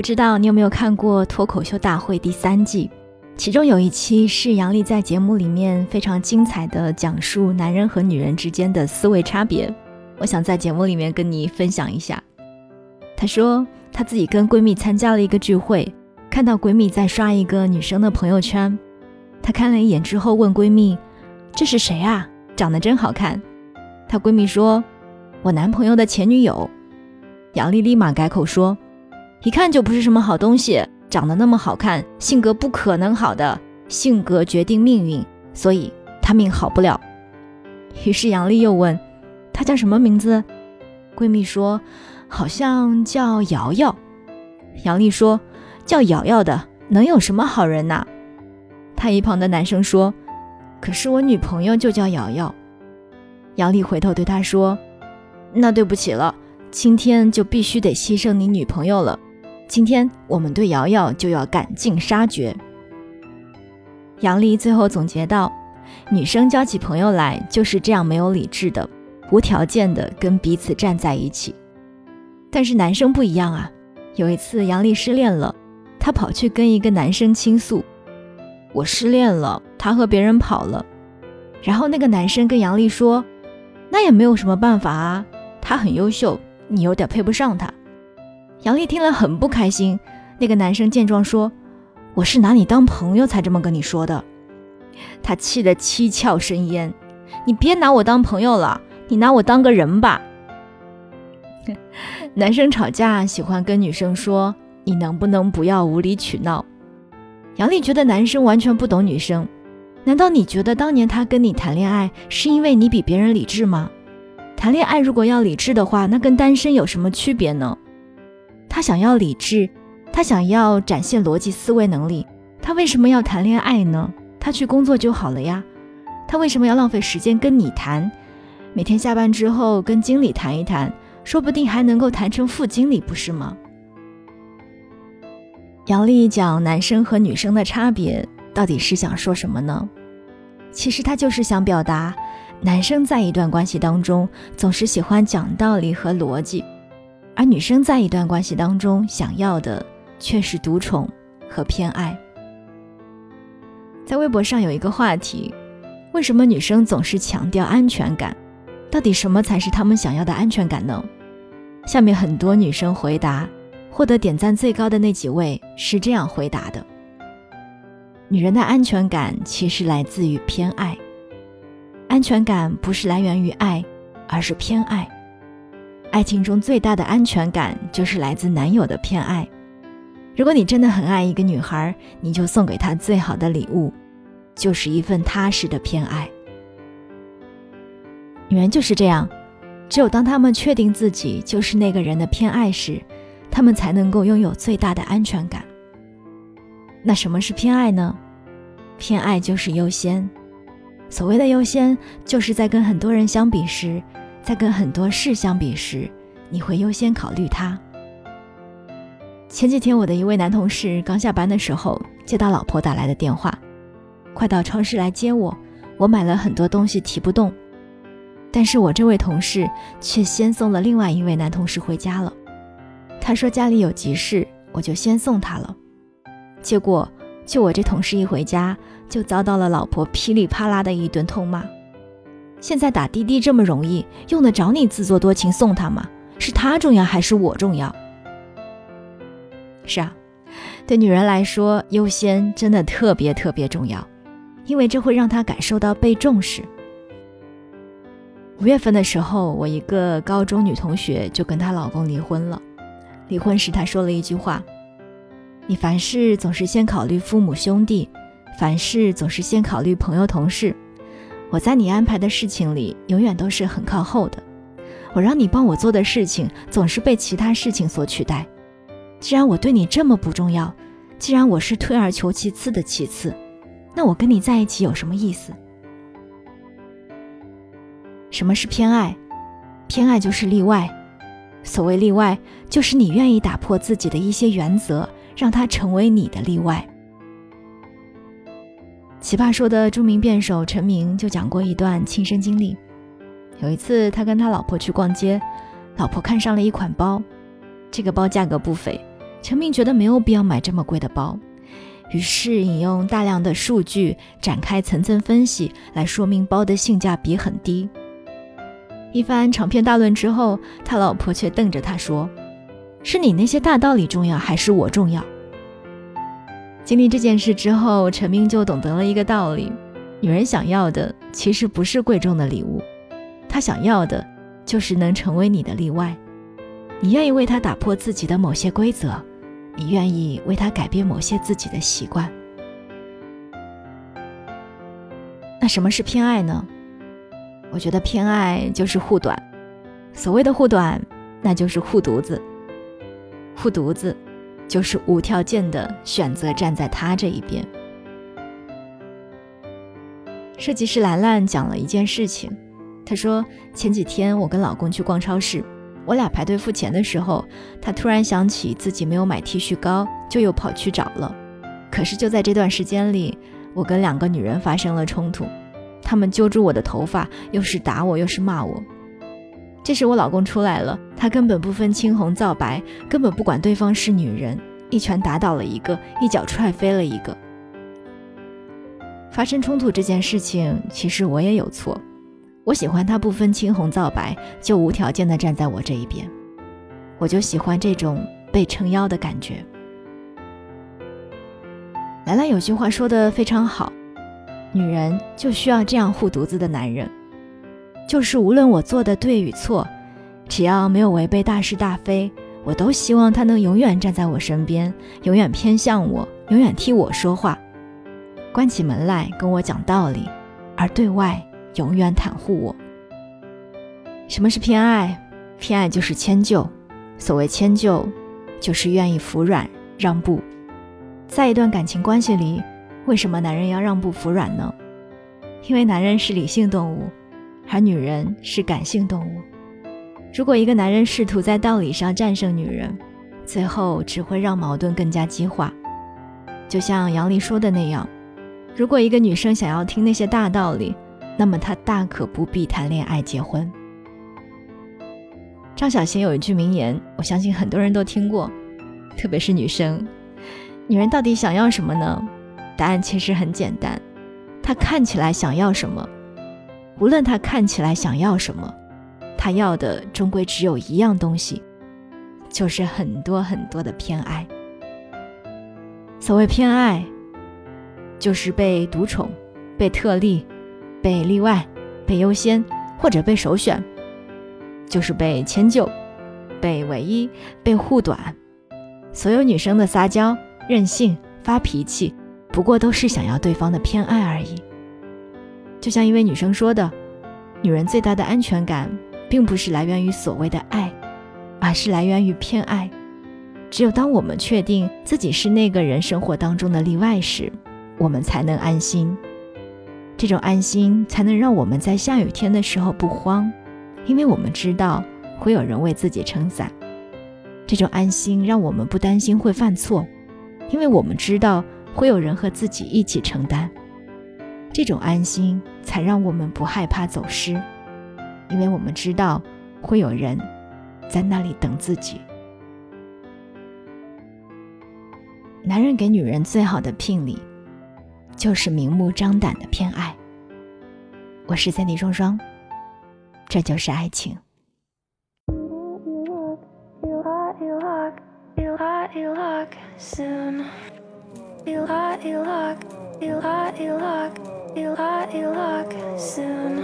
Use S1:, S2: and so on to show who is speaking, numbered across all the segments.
S1: 不知道你有没有看过《脱口秀大会》第三季？其中有一期是杨笠在节目里面非常精彩的讲述男人和女人之间的思维差别。我想在节目里面跟你分享一下。她说她自己跟闺蜜参加了一个聚会，看到闺蜜在刷一个女生的朋友圈，她看了一眼之后问闺蜜：“这是谁啊？长得真好看。”她闺蜜说：“我男朋友的前女友。”杨笠立马改口说。一看就不是什么好东西，长得那么好看，性格不可能好的。性格决定命运，所以他命好不了。于是杨丽又问：“他叫什么名字？”闺蜜说：“好像叫瑶瑶。”杨丽说：“叫瑶瑶的能有什么好人呐？”他一旁的男生说：“可是我女朋友就叫瑶瑶。”杨丽回头对他说：“那对不起了，今天就必须得牺牲你女朋友了。”今天我们对瑶瑶就要赶尽杀绝。杨丽最后总结道：“女生交起朋友来就是这样没有理智的，无条件的跟彼此站在一起。但是男生不一样啊。有一次杨丽失恋了，她跑去跟一个男生倾诉：‘我失恋了，他和别人跑了。’然后那个男生跟杨丽说：‘那也没有什么办法啊，他很优秀，你有点配不上他。’”杨丽听了很不开心。那个男生见状说：“我是拿你当朋友才这么跟你说的。”他气得七窍生烟：“你别拿我当朋友了，你拿我当个人吧。”男生吵架喜欢跟女生说：“你能不能不要无理取闹？”杨丽觉得男生完全不懂女生。难道你觉得当年他跟你谈恋爱是因为你比别人理智吗？谈恋爱如果要理智的话，那跟单身有什么区别呢？他想要理智，他想要展现逻辑思维能力，他为什么要谈恋爱呢？他去工作就好了呀。他为什么要浪费时间跟你谈？每天下班之后跟经理谈一谈，说不定还能够谈成副经理，不是吗？杨丽讲男生和女生的差别，到底是想说什么呢？其实他就是想表达，男生在一段关系当中总是喜欢讲道理和逻辑。而女生在一段关系当中想要的却是独宠和偏爱。在微博上有一个话题：为什么女生总是强调安全感？到底什么才是她们想要的安全感呢？下面很多女生回答，获得点赞最高的那几位是这样回答的：女人的安全感其实来自于偏爱，安全感不是来源于爱，而是偏爱。爱情中最大的安全感就是来自男友的偏爱。如果你真的很爱一个女孩，你就送给她最好的礼物，就是一份踏实的偏爱。女人就是这样，只有当她们确定自己就是那个人的偏爱时，她们才能够拥有最大的安全感。那什么是偏爱呢？偏爱就是优先。所谓的优先，就是在跟很多人相比时。在跟很多事相比时，你会优先考虑他。前几天，我的一位男同事刚下班的时候，接到老婆打来的电话，快到超市来接我。我买了很多东西提不动，但是我这位同事却先送了另外一位男同事回家了。他说家里有急事，我就先送他了。结果，就我这同事一回家，就遭到了老婆噼里啪啦的一顿痛骂。现在打滴滴这么容易，用得着你自作多情送他吗？是他重要还是我重要？是啊，对女人来说，优先真的特别特别重要，因为这会让她感受到被重视。五月份的时候，我一个高中女同学就跟她老公离婚了。离婚时，她说了一句话：“你凡事总是先考虑父母兄弟，凡事总是先考虑朋友同事。”我在你安排的事情里永远都是很靠后的，我让你帮我做的事情总是被其他事情所取代。既然我对你这么不重要，既然我是退而求其次的其次，那我跟你在一起有什么意思？什么是偏爱？偏爱就是例外。所谓例外，就是你愿意打破自己的一些原则，让它成为你的例外。奇葩说的著名辩手陈明就讲过一段亲身经历。有一次，他跟他老婆去逛街，老婆看上了一款包，这个包价格不菲，陈明觉得没有必要买这么贵的包，于是引用大量的数据展开层层分析，来说明包的性价比很低。一番长篇大论之后，他老婆却瞪着他说：“是你那些大道理重要，还是我重要？”经历这件事之后，陈明就懂得了一个道理：女人想要的其实不是贵重的礼物，她想要的就是能成为你的例外。你愿意为她打破自己的某些规则，你愿意为她改变某些自己的习惯。那什么是偏爱呢？我觉得偏爱就是护短，所谓的护短，那就是护犊子。护犊子，就是无条件的选择站在他这一边。设计师兰兰讲了一件事情，她说前几天我跟老公去逛超市，我俩排队付钱的时候，他突然想起自己没有买剃须膏，就又跑去找了。可是就在这段时间里，我跟两个女人发生了冲突。他们揪住我的头发，又是打我，又是骂我。这时我老公出来了，他根本不分青红皂白，根本不管对方是女人，一拳打倒了一个，一脚踹飞了一个。发生冲突这件事情，其实我也有错。我喜欢他不分青红皂白，就无条件的站在我这一边。我就喜欢这种被撑腰的感觉。兰兰有句话说的非常好。女人就需要这样护犊子的男人，就是无论我做的对与错，只要没有违背大是大非，我都希望他能永远站在我身边，永远偏向我，永远替我说话，关起门来跟我讲道理，而对外永远袒护我。什么是偏爱？偏爱就是迁就，所谓迁就，就是愿意服软让步，在一段感情关系里。为什么男人要让步服软呢？因为男人是理性动物，而女人是感性动物。如果一个男人试图在道理上战胜女人，最后只会让矛盾更加激化。就像杨丽说的那样，如果一个女生想要听那些大道理，那么她大可不必谈恋爱结婚。张小娴有一句名言，我相信很多人都听过，特别是女生：女人到底想要什么呢？答案其实很简单，她看起来想要什么，无论他看起来想要什么，他要的终归只有一样东西，就是很多很多的偏爱。所谓偏爱，就是被独宠、被特例、被例外、被优先或者被首选，就是被迁就、被唯一、被护短。所有女生的撒娇、任性、发脾气。不过都是想要对方的偏爱而已。就像一位女生说的：“女人最大的安全感，并不是来源于所谓的爱，而是来源于偏爱。只有当我们确定自己是那个人生活当中的例外时，我们才能安心。这种安心，才能让我们在下雨天的时候不慌，因为我们知道会有人为自己撑伞。这种安心，让我们不担心会犯错，因为我们知道。”会有人和自己一起承担，这种安心才让我们不害怕走失，因为我们知道会有人在那里等自己。男人给女人最好的聘礼，就是明目张胆的偏爱。我是三 D 双双，这就是爱情。You lock, you lock, you lock, you lock, lock, you soon.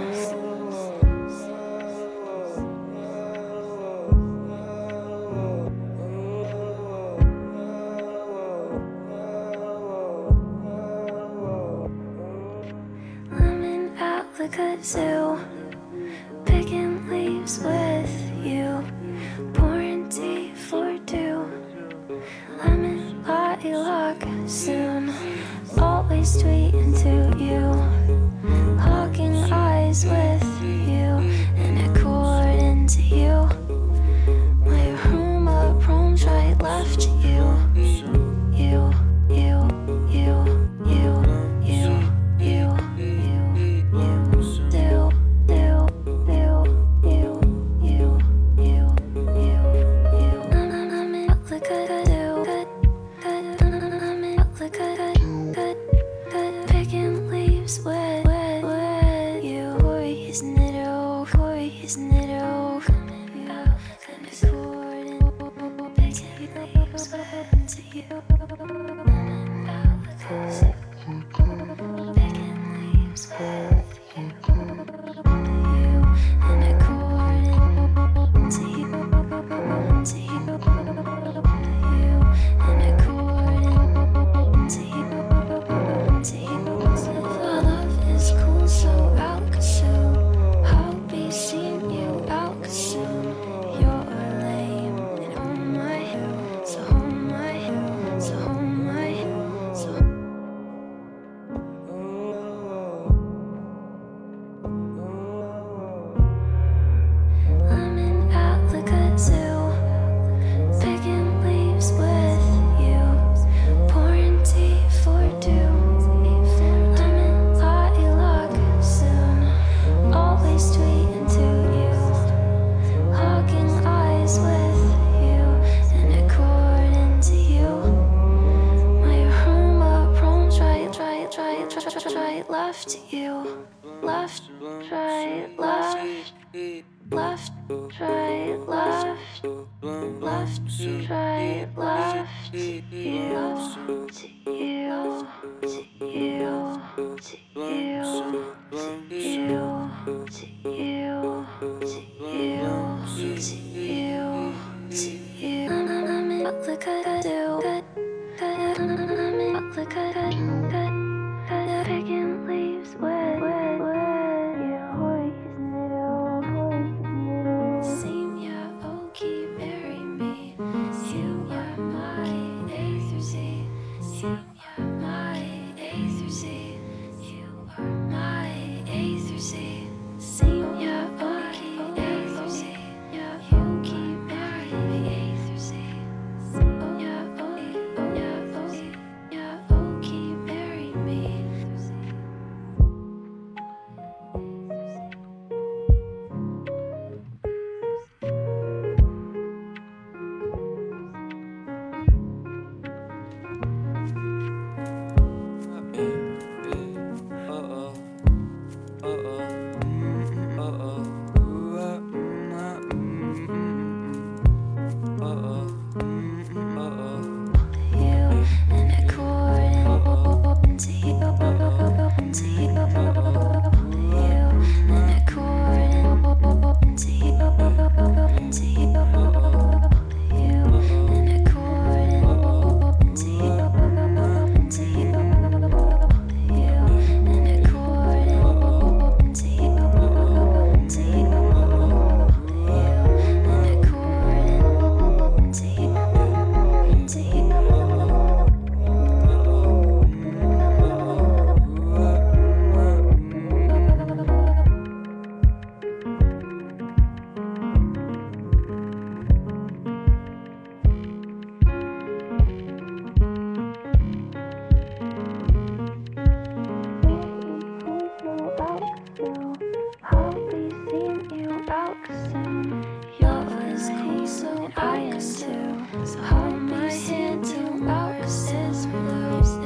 S1: Lemon out the picking leaves with you, pouring tea for two. Soon. Always tweeting to
S2: Senior, okay, A through Z.
S3: whispers